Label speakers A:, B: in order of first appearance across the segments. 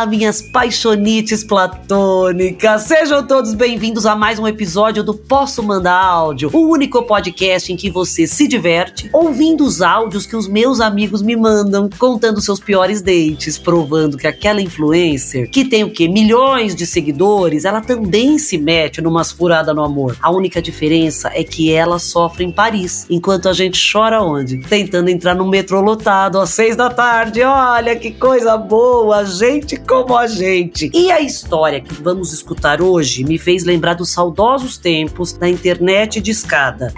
A: Olá, minhas paixonites platônicas! Sejam todos bem-vindos a mais um episódio do Posso Mandar Áudio, o único podcast em que você se diverte ouvindo os áudios que os meus amigos me mandam, contando seus piores dates, provando que aquela influencer, que tem o quê? Milhões de seguidores, ela também se mete numas furadas no amor. A única diferença é que ela sofre em Paris, enquanto a gente chora onde? Tentando entrar no metrô lotado às seis da tarde. Olha que coisa boa, gente como a gente. E a história que vamos escutar hoje me fez lembrar dos saudosos tempos da internet de escada.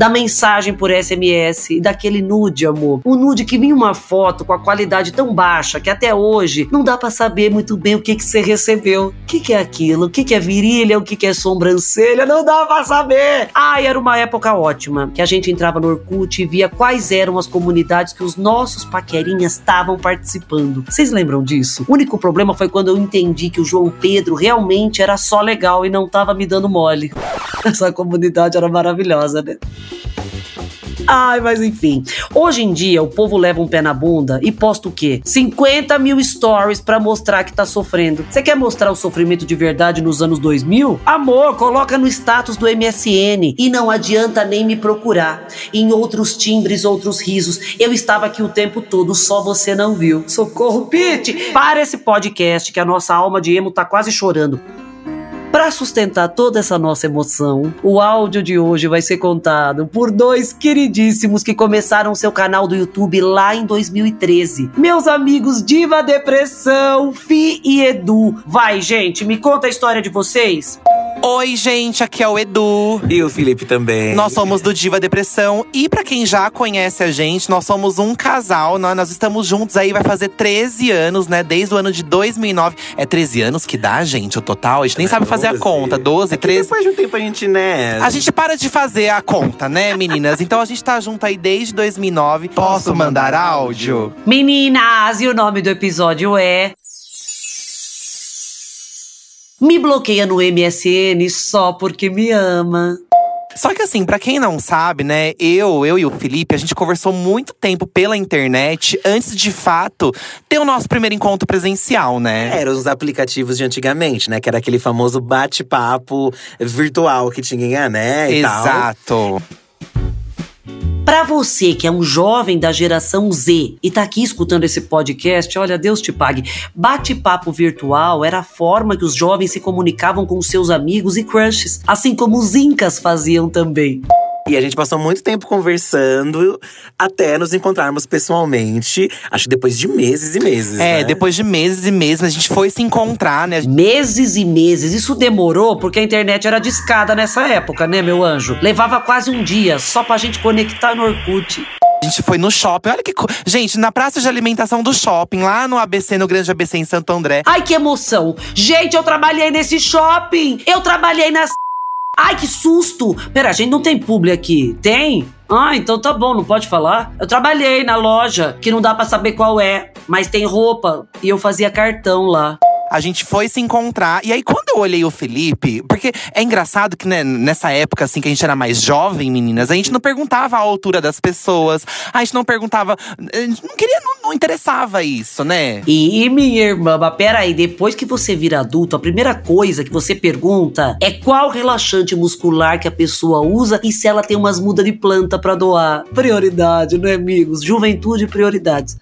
A: Da mensagem por SMS e daquele nude, amor. Um nude que vinha uma foto com a qualidade tão baixa que até hoje não dá para saber muito bem o que que você recebeu. O que que é aquilo? O que que é virilha? O que que é sobrancelha? Não dá para saber. Ai, era uma época ótima, que a gente entrava no Orkut e via quais eram as comunidades que os nossos paquerinhas estavam participando. Vocês lembram disso? O único problema foi quando eu entendi que o João Pedro realmente era só legal e não tava me dando mole. Essa comunidade era maravilhosa, né? Ai, mas enfim. Hoje em dia, o povo leva um pé na bunda e posta o quê? 50 mil stories pra mostrar que tá sofrendo. Você quer mostrar o sofrimento de verdade nos anos 2000? Amor, coloca no status do MSN. E não adianta nem me procurar. Em outros timbres, outros risos. Eu estava aqui o tempo todo, só você não viu. Socorro, Pete! Para esse podcast que a nossa alma de emo tá quase chorando. Para sustentar toda essa nossa emoção, o áudio de hoje vai ser contado por dois queridíssimos que começaram seu canal do YouTube lá em 2013. Meus amigos Diva Depressão, Fi e Edu. Vai, gente, me conta a história de vocês.
B: Oi, gente, aqui é o Edu.
C: E o Felipe também.
B: Nós somos do Diva Depressão. E para quem já conhece a gente, nós somos um casal. Nós, nós estamos juntos aí, vai fazer 13 anos, né? Desde o ano de 2009. É 13 anos que dá, gente, o total? A gente nem sabe fazer a conta. 12,
C: é que
B: 13.
C: Depois de um tempo a gente, né?
B: A gente para de fazer a conta, né, meninas? Então a gente tá junto aí desde 2009.
C: Posso mandar áudio?
A: Meninas, e o nome do episódio é. Me bloqueia no MSN só porque me ama.
B: Só que assim, pra quem não sabe, né, eu, eu e o Felipe, a gente conversou muito tempo pela internet antes de fato ter o nosso primeiro encontro presencial, né?
C: Eram os aplicativos de antigamente, né? Que era aquele famoso bate-papo virtual que tinha, né? E tal.
A: Pra você que é um jovem da geração Z e tá aqui escutando esse podcast, olha, Deus te pague. Bate-papo virtual era a forma que os jovens se comunicavam com seus amigos e crushes, assim como os incas faziam também.
C: E a gente passou muito tempo conversando até nos encontrarmos pessoalmente. Acho que depois de meses e meses.
B: É,
C: né?
B: depois de meses e meses, a gente foi se encontrar, né?
A: Meses e meses. Isso demorou porque a internet era discada nessa época, né, meu anjo? Levava quase um dia só pra gente conectar no Orkut.
B: A gente foi no shopping. Olha que. co- Gente, na praça de alimentação do shopping, lá no ABC, no Grande ABC em Santo André.
A: Ai, que emoção! Gente, eu trabalhei nesse shopping! Eu trabalhei nas. Ai, que susto! Pera, a gente não tem publi aqui. Tem? Ah, então tá bom, não pode falar? Eu trabalhei na loja, que não dá pra saber qual é, mas tem roupa e eu fazia cartão lá.
B: A gente foi se encontrar. E aí, quando eu olhei o Felipe, porque é engraçado que né, nessa época, assim, que a gente era mais jovem, meninas, a gente não perguntava a altura das pessoas, a gente não perguntava. a gente Não queria, não, não interessava isso, né?
A: E minha irmã, mas peraí, depois que você vira adulto, a primeira coisa que você pergunta é qual relaxante muscular que a pessoa usa e se ela tem umas mudas de planta pra doar. Prioridade, né, amigos? Juventude prioridades.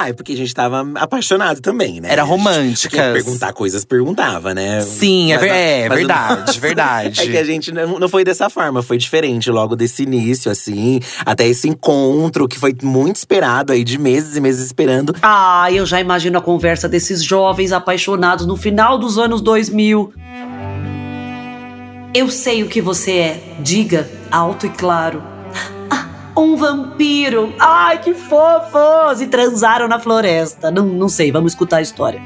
C: Ah, é porque a gente tava apaixonado também, né?
B: Era
C: A gente
B: românticas.
C: tinha que perguntar coisas, perguntava, né?
B: Sim, é
C: Mas
B: ver- é, verdade, verdade.
C: É que a gente não, não foi dessa forma, foi diferente logo desse início, assim, até esse encontro que foi muito esperado aí, de meses e meses esperando.
A: Ah, eu já imagino a conversa desses jovens apaixonados no final dos anos 2000. Eu sei o que você é. Diga alto e claro. Um vampiro! Ai, que fofos! E transaram na floresta. Não, não sei, vamos escutar a história.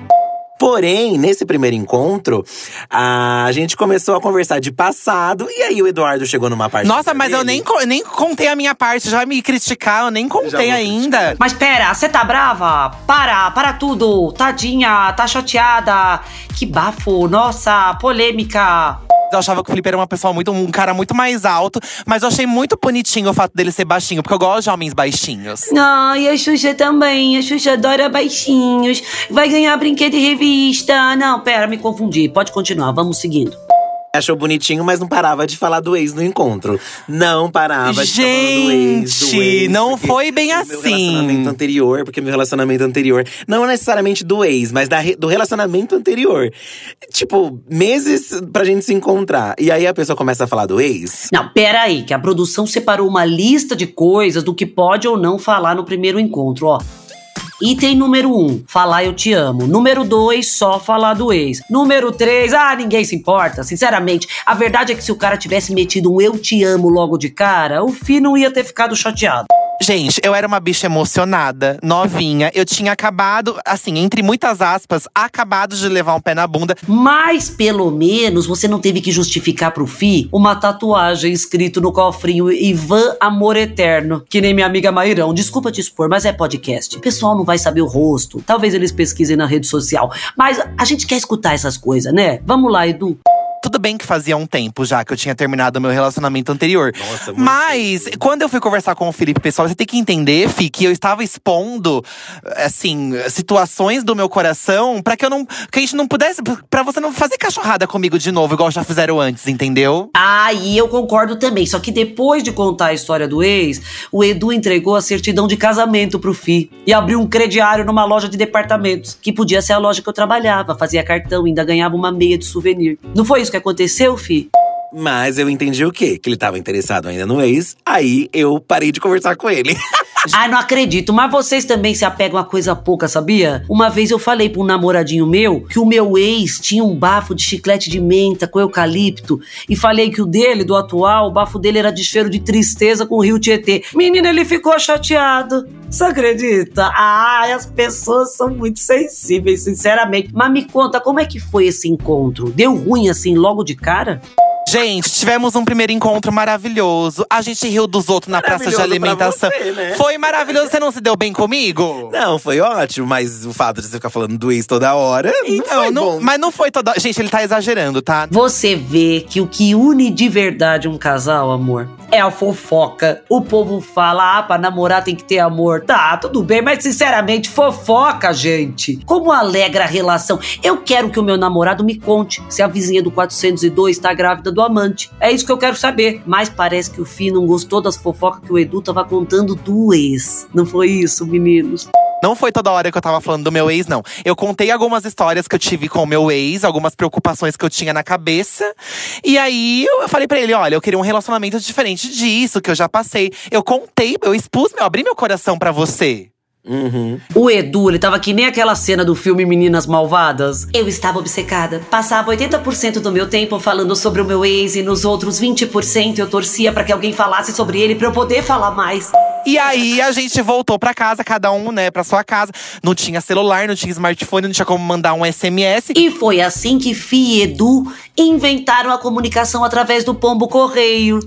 C: Porém, nesse primeiro encontro, a gente começou a conversar de passado, e aí o Eduardo chegou numa parte.
B: Nossa, mas eu
C: dele.
B: nem, eu nem contei a minha parte, já vai me criticar, eu nem contei ainda.
A: Mas pera, você tá brava? Para, para tudo! Tadinha, tá chateada! Que bafo! Nossa, polêmica!
B: Eu achava que o Felipe era uma pessoa muito, um cara muito mais alto, mas eu achei muito bonitinho o fato dele ser baixinho, porque eu gosto de homens baixinhos.
A: Ai, a Xuxa também. A Xuxa adora baixinhos. Vai ganhar brinquedo e revista. Não, pera, me confundi. Pode continuar, vamos seguindo.
C: Achou bonitinho, mas não parava de falar do ex no encontro. Não parava de falar do ex, do
B: Gente,
C: ex,
B: não foi bem
C: o Meu
B: assim.
C: relacionamento anterior, porque meu relacionamento anterior. Não necessariamente do ex, mas da do relacionamento anterior. Tipo, meses pra gente se encontrar. E aí a pessoa começa a falar do ex.
A: Não, pera aí, que a produção separou uma lista de coisas do que pode ou não falar no primeiro encontro, ó. Item número 1, um, falar eu te amo. Número 2, só falar do ex. Número 3, ah, ninguém se importa. Sinceramente, a verdade é que se o cara tivesse metido um eu te amo logo de cara, o Fi não ia ter ficado chateado.
B: Gente, eu era uma bicha emocionada, novinha. Eu tinha acabado, assim, entre muitas aspas, acabado de levar um pé na bunda.
A: Mas pelo menos você não teve que justificar pro Fi uma tatuagem escrito no cofrinho Ivan Amor Eterno. Que nem minha amiga Mairão. Desculpa te expor, mas é podcast. O pessoal não vai saber o rosto. Talvez eles pesquisem na rede social. Mas a gente quer escutar essas coisas, né? Vamos lá, Edu.
B: Bem que fazia um tempo já que eu tinha terminado o meu relacionamento anterior.
C: Nossa, muito
B: Mas, quando eu fui conversar com o Felipe Pessoal, você tem que entender, Fi, que eu estava expondo, assim, situações do meu coração pra que eu não. Que a gente não pudesse. Pra você não fazer cachorrada comigo de novo, igual já fizeram antes, entendeu?
A: Ah, e eu concordo também. Só que depois de contar a história do ex, o Edu entregou a certidão de casamento pro Fi e abriu um crediário numa loja de departamentos, que podia ser a loja que eu trabalhava, fazia cartão, ainda ganhava uma meia de souvenir. Não foi isso que aconteceu, Fi?
C: Mas eu entendi o quê? Que ele tava interessado ainda no ex. Aí eu parei de conversar com ele.
A: Ah, não acredito, mas vocês também se apegam a coisa pouca, sabia? Uma vez eu falei pra um namoradinho meu que o meu ex tinha um bafo de chiclete de menta com eucalipto e falei que o dele, do atual, o bafo dele era de cheiro de tristeza com o rio Tietê. Menina, ele ficou chateado. Você acredita? Ah, as pessoas são muito sensíveis, sinceramente. Mas me conta, como é que foi esse encontro? Deu ruim assim logo de cara?
B: Gente, tivemos um primeiro encontro maravilhoso. A gente riu dos outros na praça de alimentação.
C: você, né?
B: Foi maravilhoso. Você não se deu bem comigo?
C: Não, foi ótimo, mas o fato de você ficar falando do ex toda hora. não foi
B: não,
C: bom.
B: mas não foi toda. Gente, ele tá exagerando, tá?
A: Você vê que o que une de verdade um casal, amor, é a fofoca. O povo fala, ah, pra namorar tem que ter amor. Tá, tudo bem, mas sinceramente, fofoca, gente. Como alegra a relação? Eu quero que o meu namorado me conte se a vizinha do 402 tá grávida do amante. É isso que eu quero saber. Mas parece que o Fih não gostou das fofocas que o Edu tava contando do ex. Não foi isso, meninos?
B: Não foi toda hora que eu tava falando do meu ex, não. Eu contei algumas histórias que eu tive com o meu ex, algumas preocupações que eu tinha na cabeça. E aí eu falei pra ele: olha, eu queria um relacionamento diferente disso, que eu já passei. Eu contei, eu expus, eu abri meu coração pra você.
C: Uhum.
A: O Edu, ele tava que nem aquela cena do filme Meninas Malvadas. Eu estava obcecada. Passava 80% do meu tempo falando sobre o meu ex e nos outros 20% eu torcia pra que alguém falasse sobre ele pra eu poder falar mais.
B: E aí a gente voltou pra casa, cada um, né, pra sua casa. Não tinha celular, não tinha smartphone, não tinha como mandar um SMS.
A: E foi assim que Fi e Edu inventaram a comunicação através do pombo correio.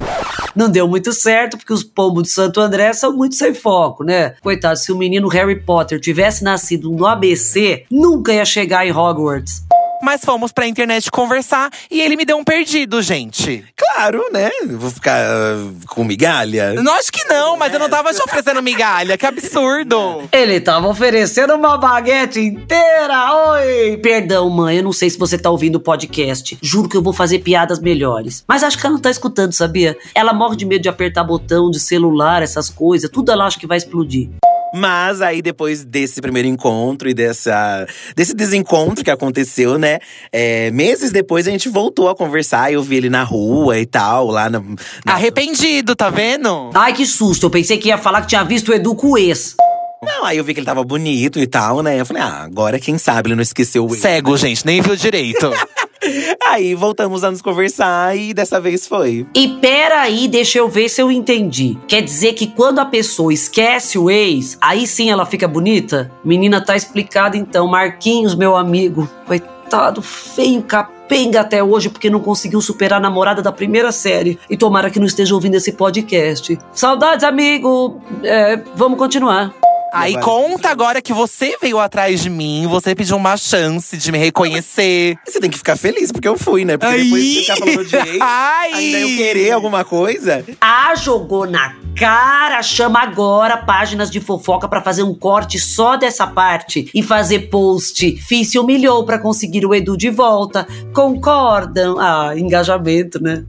A: Não deu muito certo, porque os pombos de Santo André são muito sem foco, né? Coitado, se o menino Harry Potter tivesse nascido no ABC, nunca ia chegar em Hogwarts.
B: Mas fomos pra internet conversar e ele me deu um perdido, gente.
C: Claro, né? Vou ficar ah, com migalha.
B: Não, acho que não, mas eu não tava te oferecendo migalha, que absurdo.
A: Ele tava oferecendo uma baguete inteira, oi! Perdão, mãe, eu não sei se você tá ouvindo o podcast. Juro que eu vou fazer piadas melhores. Mas acho que ela não tá escutando, sabia? Ela morre de medo de apertar botão de celular, essas coisas. Tudo ela acha que vai explodir.
C: Mas aí, depois desse primeiro encontro e dessa, desse desencontro que aconteceu, né? é, meses depois a gente voltou a conversar. Eu vi ele na rua e tal, lá na. na-
B: Arrependido, tá vendo?
A: Ai, que susto. Eu pensei que ia falar que tinha visto o Edu com ex.
C: Não, aí eu vi que ele tava bonito e tal, né? Eu falei, ah, agora quem sabe ele não esqueceu o ex.
B: Cego, gente, nem viu direito.
C: Aí voltamos a nos conversar e dessa vez foi.
A: E peraí, deixa eu ver se eu entendi. Quer dizer que quando a pessoa esquece o ex, aí sim ela fica bonita? Menina, tá explicado então. Marquinhos, meu amigo. Coitado, feio, capenga até hoje, porque não conseguiu superar a namorada da primeira série. E tomara que não esteja ouvindo esse podcast. Saudades, amigo. É, vamos continuar.
B: Aí conta agora que você veio atrás de mim, você pediu uma chance de me reconhecer.
C: Você tem que ficar feliz, porque eu fui, né? Porque
B: Ai.
C: depois de ficar falando de ex,
B: Ai.
C: ainda eu querer alguma coisa.
A: Ah, jogou na cara, chama agora páginas de fofoca pra fazer um corte só dessa parte e fazer post. Fiz se humilhou pra conseguir o Edu de volta. Concordam? Ah, engajamento, né?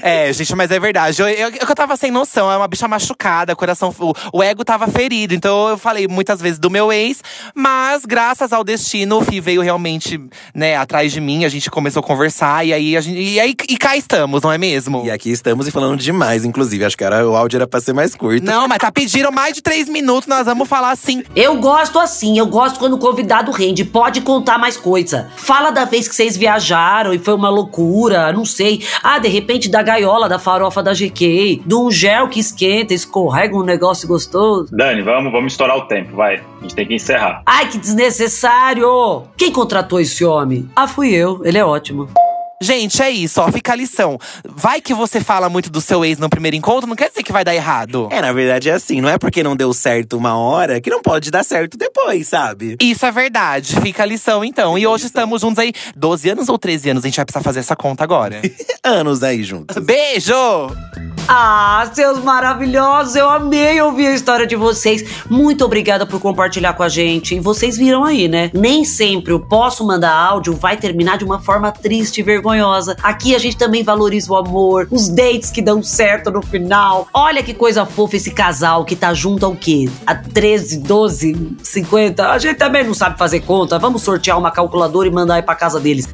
B: É, gente, mas é verdade. Eu, eu, eu tava sem noção, é uma bicha machucada, coração, o, o ego tava ferido. Então eu falei muitas vezes do meu ex, mas graças ao destino, o Fih veio realmente, né, atrás de mim, a gente começou a conversar e aí a gente. E aí e cá estamos, não é mesmo?
C: E aqui estamos e falando demais, inclusive. Acho que era, o áudio era pra ser mais curto.
B: Não, mas tá pedindo mais de três minutos, nós vamos falar assim.
A: Eu gosto assim, eu gosto quando o convidado rende. Pode contar mais coisa. Fala da vez que vocês viajaram e foi uma loucura, não sei. Ah, de repente da gaiola, da farofa da GK, de um gel que esquenta, escorrega um negócio gostoso.
D: Dani, vamos, vamos estourar o tempo, vai. A gente tem que encerrar.
A: Ai, que desnecessário! Quem contratou esse homem? Ah, fui eu. Ele é ótimo.
B: Gente, é isso, ó, fica a lição. Vai que você fala muito do seu ex no primeiro encontro, não quer dizer que vai dar errado.
C: É, na verdade é assim, não é porque não deu certo uma hora que não pode dar certo depois, sabe?
B: Isso é verdade, fica a lição então. E hoje estamos juntos aí, 12 anos ou 13 anos? A gente vai precisar fazer essa conta agora.
C: Anos aí juntos.
B: Beijo!
A: Ah, seus maravilhosos, eu amei ouvir a história de vocês. Muito obrigada por compartilhar com a gente. E vocês viram aí, né? Nem sempre o posso mandar áudio vai terminar de uma forma triste e vergonhosa. Aqui a gente também valoriza o amor, os dates que dão certo no final. Olha que coisa fofa esse casal que tá junto ao quê? Há 13, 12, 50? A gente também não sabe fazer conta. Vamos sortear uma calculadora e mandar aí pra casa deles.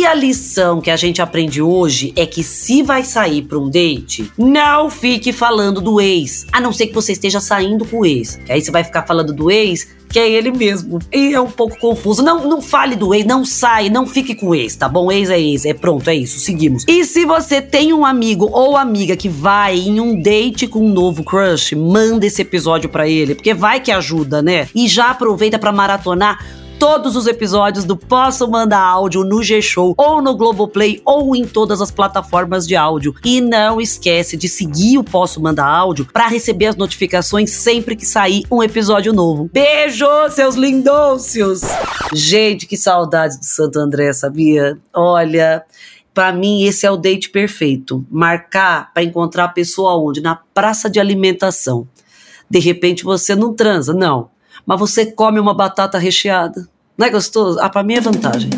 A: E a lição que a gente aprende hoje é que se vai sair pra um date, não fique falando do ex. A não ser que você esteja saindo com o ex. Que aí você vai ficar falando do ex, que é ele mesmo. E é um pouco confuso. Não, não fale do ex, não sai, não fique com o ex, tá bom? Ex é ex, é pronto, é isso, seguimos. E se você tem um amigo ou amiga que vai em um date com um novo crush, manda esse episódio pra ele, porque vai que ajuda, né? E já aproveita pra maratonar todos os episódios do Posso Mandar Áudio no G-Show, ou no Globoplay, ou em todas as plataformas de áudio. E não esquece de seguir o Posso Mandar Áudio para receber as notificações sempre que sair um episódio novo. Beijo, seus lindôcios! Gente, que saudade de Santo André, sabia? Olha. Pra mim, esse é o date perfeito. Marcar para encontrar a pessoa onde? Na praça de alimentação. De repente você não transa, não mas você come uma batata recheada. Não é gostoso? Ah, pra mim é vantagem.